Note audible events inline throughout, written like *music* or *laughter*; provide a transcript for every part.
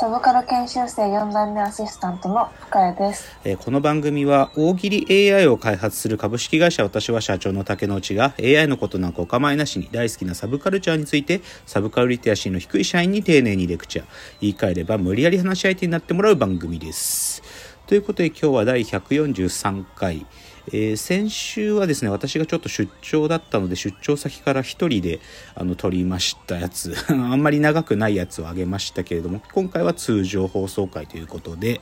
サブカル研修生4代目アシスタントの深谷です。えーこの番組は大喜利 AI を開発する株式会社私は社長の竹之内が AI のことなんかお構いなしに大好きなサブカルチャーについてサブカルリテラシーの低い社員に丁寧にレクチャー言い換えれば無理やり話し相手になってもらう番組です。ということで今日は第143回、えー先週はですね私がちょっと出張だったので出張先から一人であの撮りましたやつ *laughs* あんまり長くないやつをあげましたけれども今回は通常放送回ということで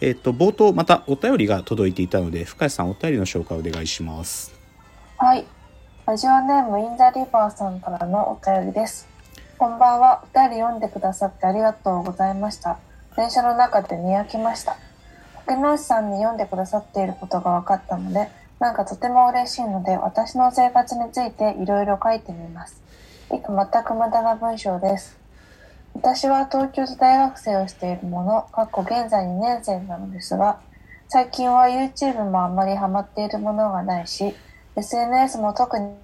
えっ、と冒頭またお便りが届いていたので深谷さんお便りの紹介お願いしますはい。ラジオネームインザリバーさんからのお便りです。こんばんは。お便り読んでくださってありがとうございました。電車の中でにやきました。竹之内さんに読んでくださっていることが分かったので、なんかとても嬉しいので、私の生活についていろいろ書いてみます。以下全く無駄な文章です。私は東京で大学生をしているもの、かっこ現在2年生なのですが、最近は YouTube もあんまりハマっているものがないし、SNS も特に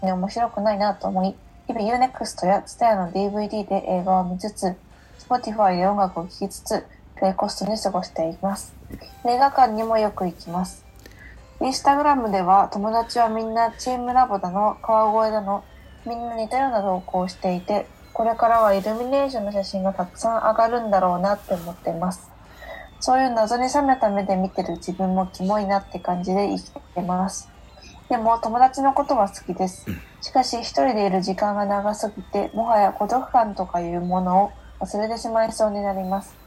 面白くないなと思い、日々 Unext や TSUTAYA の DVD で映画を見つつ、Spotify で音楽を聴きつつ、低コストに過ごしています。映画館にもよく行きます。インスタグラムでは友達はみんなチームラボだの、川越だの、みんな似たような投稿をしていて、これからはイルミネーションの写真がたくさん上がるんだろうなって思っています。そういう謎に冷めた目で見てる自分もキモいなって感じで生きてます。でも友達のことは好きです。しかし一人でいる時間が長すぎて、もはや孤独感とかいうものを忘れてしまいそうになります。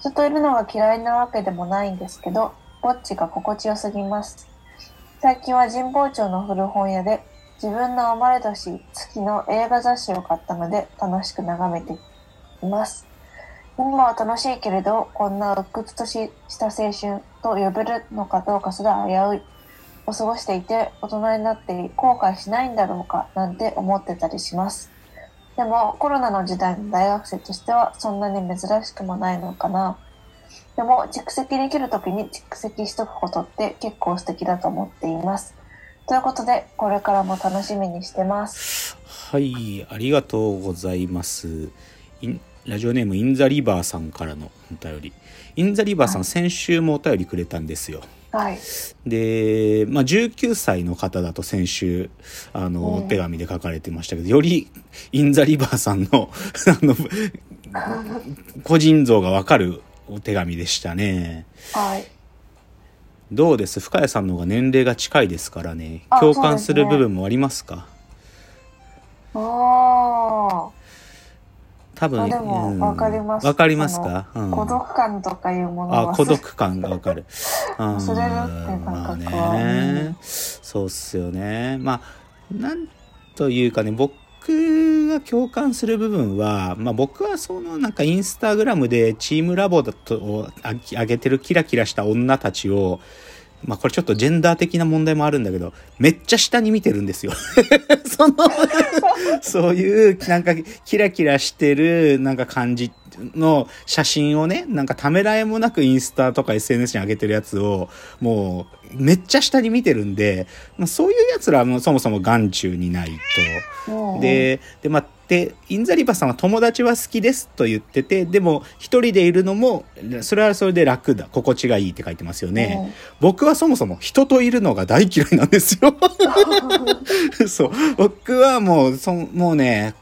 人といるのが嫌いなわけでもないんですけど、ぼっちが心地よすぎます。最近は神保町の古本屋で自分の生まれ年月の映画雑誌を買ったので楽しく眺めています。今は楽しいけれど、こんな鬱屈としした青春と呼べるのかどうかすら危うい。を過ごしていて、大人になって後悔しないんだろうかなんて思ってたりします。でも、コロナの時代の大学生としてはそんなに珍しくもないのかな。でも、蓄積できる時に蓄積しとくことって結構素敵だと思っています。ということで、これからも楽しみにしてます。はいありがとうございますラジオネームインザリバーさんからのお便りインザリバーさん、はい先週もお便りくれたんですよはい。で、まあ、19歳の方だと先週あの、う手紙で書かれてましたけどよりインザリバーさんの *laughs* あの *laughs* 個人像がわかるお手紙でしたね。はい。どうです？深谷さんの方が年齢が近いですからね。あ共感する部分もありますか？おー。多分あでわかります。わかりますか、うん。孤独感とかいうものは。あ孤独感がわかる忘れるっていう感覚は。まあねそうっすよね。まあなんというかね僕が共感する部分は、まあ、僕はそのなんかインスタグラムでチームラボだと上げてるキラキラした女たちをまあこれちょっとジェンダー的な問題もあるんだけど、めっちゃ下に見てるんですよ。*laughs* その、*laughs* そういうなんかキラキラしてるなんか感じの写真をね、なんかためらいもなくインスタとか SNS に上げてるやつを、もうめっちゃ下に見てるんで、まあ、そういうやつらはもうそもそも眼中にないと。うんで、で、まあ、で、インザリバさんは友達は好きですと言ってて、でも一人でいるのも、それはそれで楽だ、心地がいいって書いてますよね。僕はそもそも人といるのが大嫌いなんですよ。*laughs* そう。僕はもう、そもうね、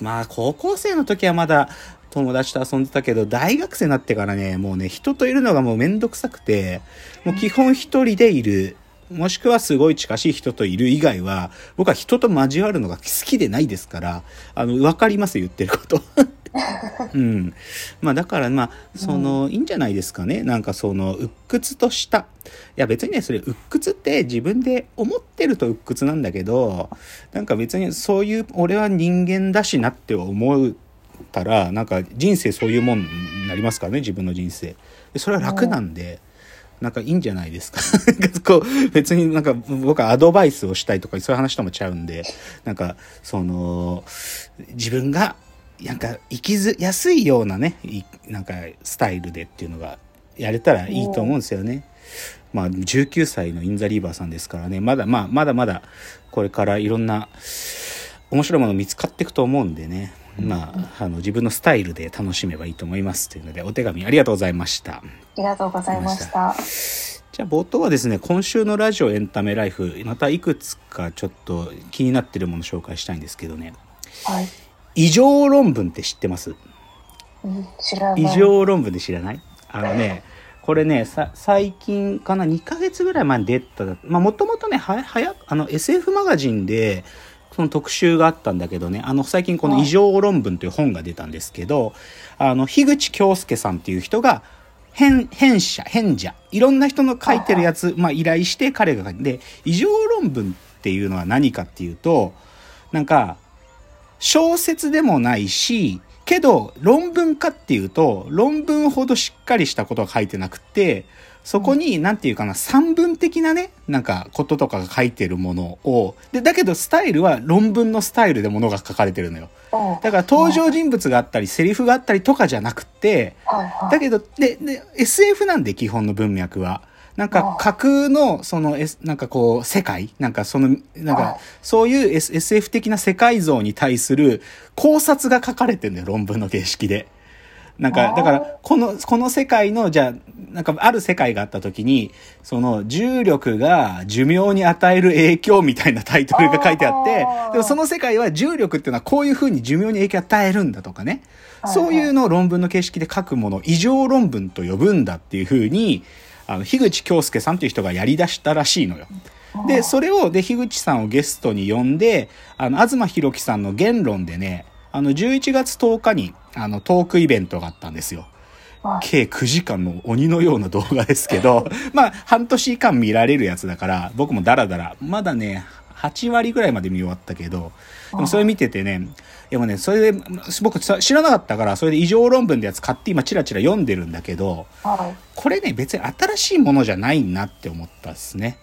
まあ高校生の時はまだ友達と遊んでたけど、大学生になってからね、もうね、人といるのがもうめんどくさくて、もう基本一人でいる。もしくはすごい近しい人といる以外は、僕は人と交わるのが好きでないですから、あの、わかります、言ってること。*laughs* うん。まあだからまあ、その、いいんじゃないですかね。なんかその、鬱屈とした。いや別にね、それ鬱屈って自分で思ってると鬱屈なんだけど、なんか別にそういう、俺は人間だしなって思うたら、なんか人生そういうもんになりますからね、自分の人生。でそれは楽なんで、なんかいいんじゃないですか。*laughs* こう別になんか僕はアドバイスをしたいとかそういう話ともちゃうんで、なんかその、自分がなんか生きずやすいようなねいなんかスタイルでっていうのがやれたらいいと思うんですよね。まあ19歳のインザリーバーさんですからねまだまあまだまだこれからいろんな面白いもの見つかっていくと思うんでねまあ、あの自分のスタイルで楽しめばいいと思いますというのでお手紙ありがとうございました。ありがとうございました。じゃあ冒頭はですね今週のラジオエンタメライフまたいくつかちょっと気になってるもの紹介したいんですけどねはい。異常論文って知ってます？うん知らない。異常論文で知らない？あのねこれねさ最近かな？2ヶ月ぐらい前に出たまあもともとねははやあの SF マガジンでその特集があったんだけどねあの最近この「異常論文」という本が出たんですけどあの樋口京介さんっていう人が編編者編者いろんな人の書いてるやつ、まあ、依頼して彼が書いてで異常論文っていうのは何かっていうとなんか小説でもないしけど論文かっていうと論文ほどしっかりしたことが書いてなくてそこに何て言うかな散文的なねなんかこととかが書いてるものをでだけどスタイルは論文のスタイルでものが書かれてるのよだから登場人物があったりセリフがあったりとかじゃなくて。だけど、で、で、SF なんで基本の文脈は。なんかあ架空の、その、S、なんかこう、世界なんかその、なんあか、そういう、S、SF 的な世界像に対する考察が書かれてるんだよ、論文の形式で。なんか、だから、この、この世界の、じゃあ、なんか、ある世界があった時に、その、重力が寿命に与える影響みたいなタイトルが書いてあってでもその世界は重力っていうのはこういう風に寿命に影響を与えるんだとかね。そういうのを論文の形式で書くものを異常論文と呼ぶんだっていうふうに、あの、樋口京介さんという人がやり出したらしいのよ。で、それを、で、樋口さんをゲストに呼んで、あの、東博樹さんの言論でね、あの、11月10日に、あの、トークイベントがあったんですよ。はい計9時間の鬼のような動画ですけど、*laughs* まあ、半年間見られるやつだから、僕もダラダラ、まだね、8割ぐらいまで見終わったけど、でもそれ見ててね、でもね、それで、僕さ知らなかったから、それで異常論文ってやつ買って今チラチラ読んでるんだけど、はい。これね、別に新しいものじゃないなって思ったですね。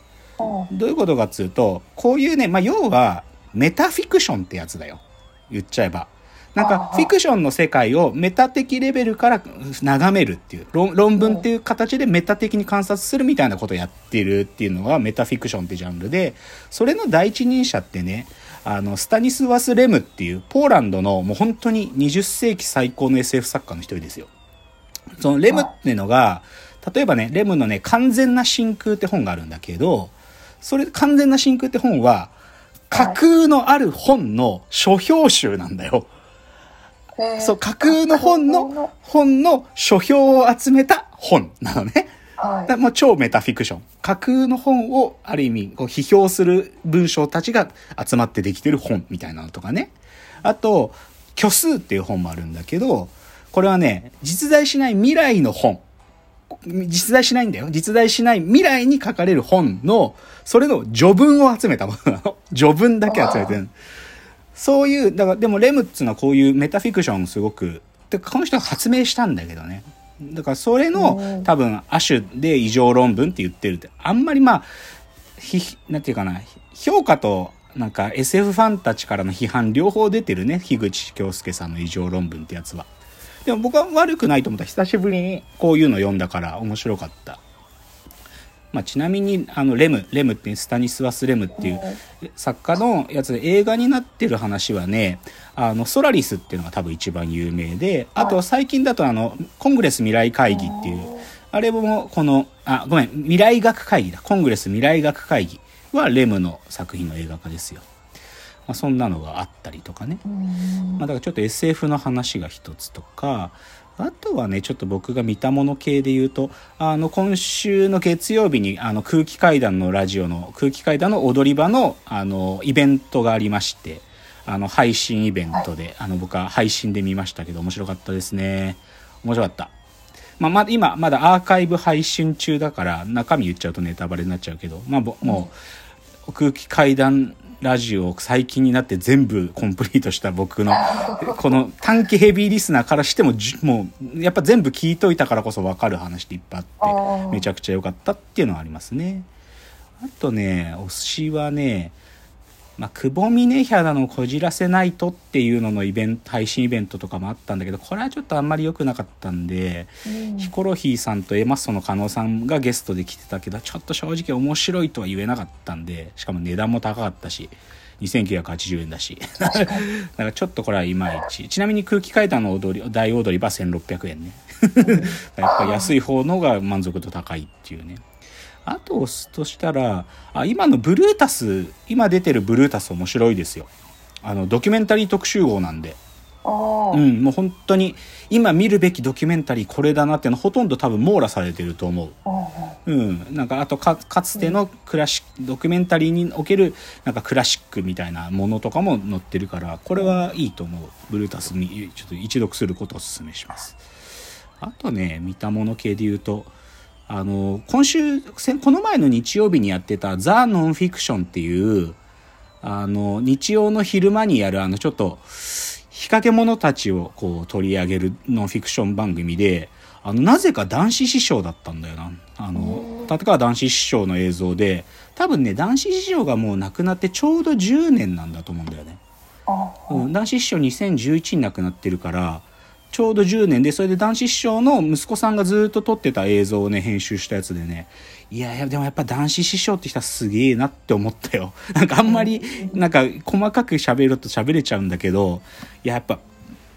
どういうことかっつうと、こういうね、まあ、要は、メタフィクションってやつだよ。言っちゃえば。なんか、フィクションの世界をメタ的レベルから眺めるっていう、論論文っていう形でメタ的に観察するみたいなことをやってるっていうのがメタフィクションってジャンルで、それの第一人者ってね、あの、スタニスワス・レムっていう、ポーランドのもう本当に20世紀最高の SF 作家の一人ですよ。そのレムっていうのが、例えばね、レムのね、完全な真空って本があるんだけど、それ、完全な真空って本は、架空のある本の書評集なんだよ。そう、架空の本の、本の書評を集めた本なのね。はい。もう超メタフィクション。架空の本をある意味こう批評する文章たちが集まってできてる本みたいなのとかね。あと、虚数っていう本もあるんだけど、これはね、実在しない未来の本。実在しないんだよ。実在しない未来に書かれる本の、それの序文を集めたものなの。序文だけ集めてる。そういう、だから、でもレムっつうのはこういうメタフィクションをすごく、でこの人が発明したんだけどね。だからそれうんの多分亜種で異常論文って言ってるって、あんまりまあ、ひ、なんていうかな、評価となんか SF ファンたちからの批判両方出てるね、樋口京介さんの異常論文ってやつは。でも僕は悪くないと思った。久しぶりにこういうの読んだから面白かった。まあ、ちなみに、あの、レム、レムってスタニスワス・レムっていう作家のやつで映画になってる話はね、あの、ソラリスっていうのが多分一番有名で、あと最近だとあの、コングレス未来会議っていう、あれもこの、あ、ごめん、未来学会議だ。コングレス未来学会議はレムの作品の映画化ですよ。まあ、そんなのがあったりとかね。うんまあ、だからちょっと SF の話が一つとか、あとはね、ちょっと僕が見たもの系で言うと、あの、今週の月曜日に、あの、空気階段のラジオの、空気階段の踊り場の、あの、イベントがありまして、あの、配信イベントで、あの、僕は配信で見ましたけど、面白かったですね。面白かった。まあ、まだ、今、まだアーカイブ配信中だから、中身言っちゃうとネタバレになっちゃうけど、まあ、ぼもう、空気階段ラジオを最近になって全部コンプリートした僕の *laughs* この短期ヘビーリスナーからしてもじもうやっぱ全部聞いといたからこそ分かる話っていっぱいああってー。めちゃくちゃ良かったっていうのはありますね。あとね推しはねまあ、久保峰ヒャダのこじらせないとっていうののイベント、配信イベントとかもあったんだけど、これはちょっとあんまり良くなかったんで、うんヒコロヒーさんとエマッソの加納さんがゲストで来てたけど、ちょっと正直面白いとは言えなかったんで、しかも値段も高かったし、2980円だし。だ確から *laughs* ちょっとこれはいまいち。ちなみに空気階段の踊り、大踊り場1600円ね。*laughs* やっぱ安い方のが満足度高いっていうね。あと押すとしたら、あ、今のブルータス、今出てるブルータス面白いですよ。あの、ドキュメンタリー特集号なんで。うん、もう本当に、今見るべきドキュメンタリーこれだなっていうのほとんど多分網羅されてると思う。うん、なんかあとかかつてのクラシック、ドキュメンタリーにおけるなんかクラシックみたいなものとかも載ってるからこれはいいと思うブルータスにちょっと一読することをお勧めしますあとね見たもの系で言うとあの今週せこの前の日曜日にやってた「ザ・ノンフィクション」っていうあの日曜の昼間にやるあのちょっと日陰者たちをこう取り上げるノンフィクション番組であのなぜか男子師匠だったんだよな。あの立川談志師匠の映像で多分ね談志師匠がもう亡くなってちょうど10年なんだと思うんだよね、おーうん、談志師匠2011に亡くなってるからちょうど10年でそれで談志師匠の息子さんがずっと撮ってた映像をね編集したやつでね。いやいやでもやっぱ談志師匠って人はすげえなって思ったよ。*laughs* なんかあんまりなんか細かく喋ると喋れちゃうんだけどいややっぱ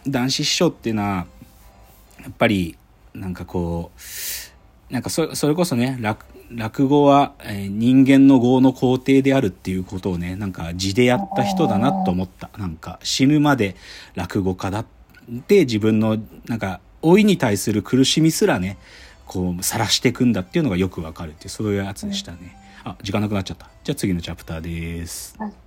談志師匠っていうのはやっぱりなんかこうなんかそそれこそね落落語は、え人間の業の皇帝であるっていうことをねなんか字でやった人だなと思った。なんか死ぬまで落語家だって自分のなんか老いに対する苦しみすらねこう晒していくんだっていうのがよくわかるっていうそういうやつでしたね、あ時間なくなっちゃった。じゃあ次のチャプターです。はい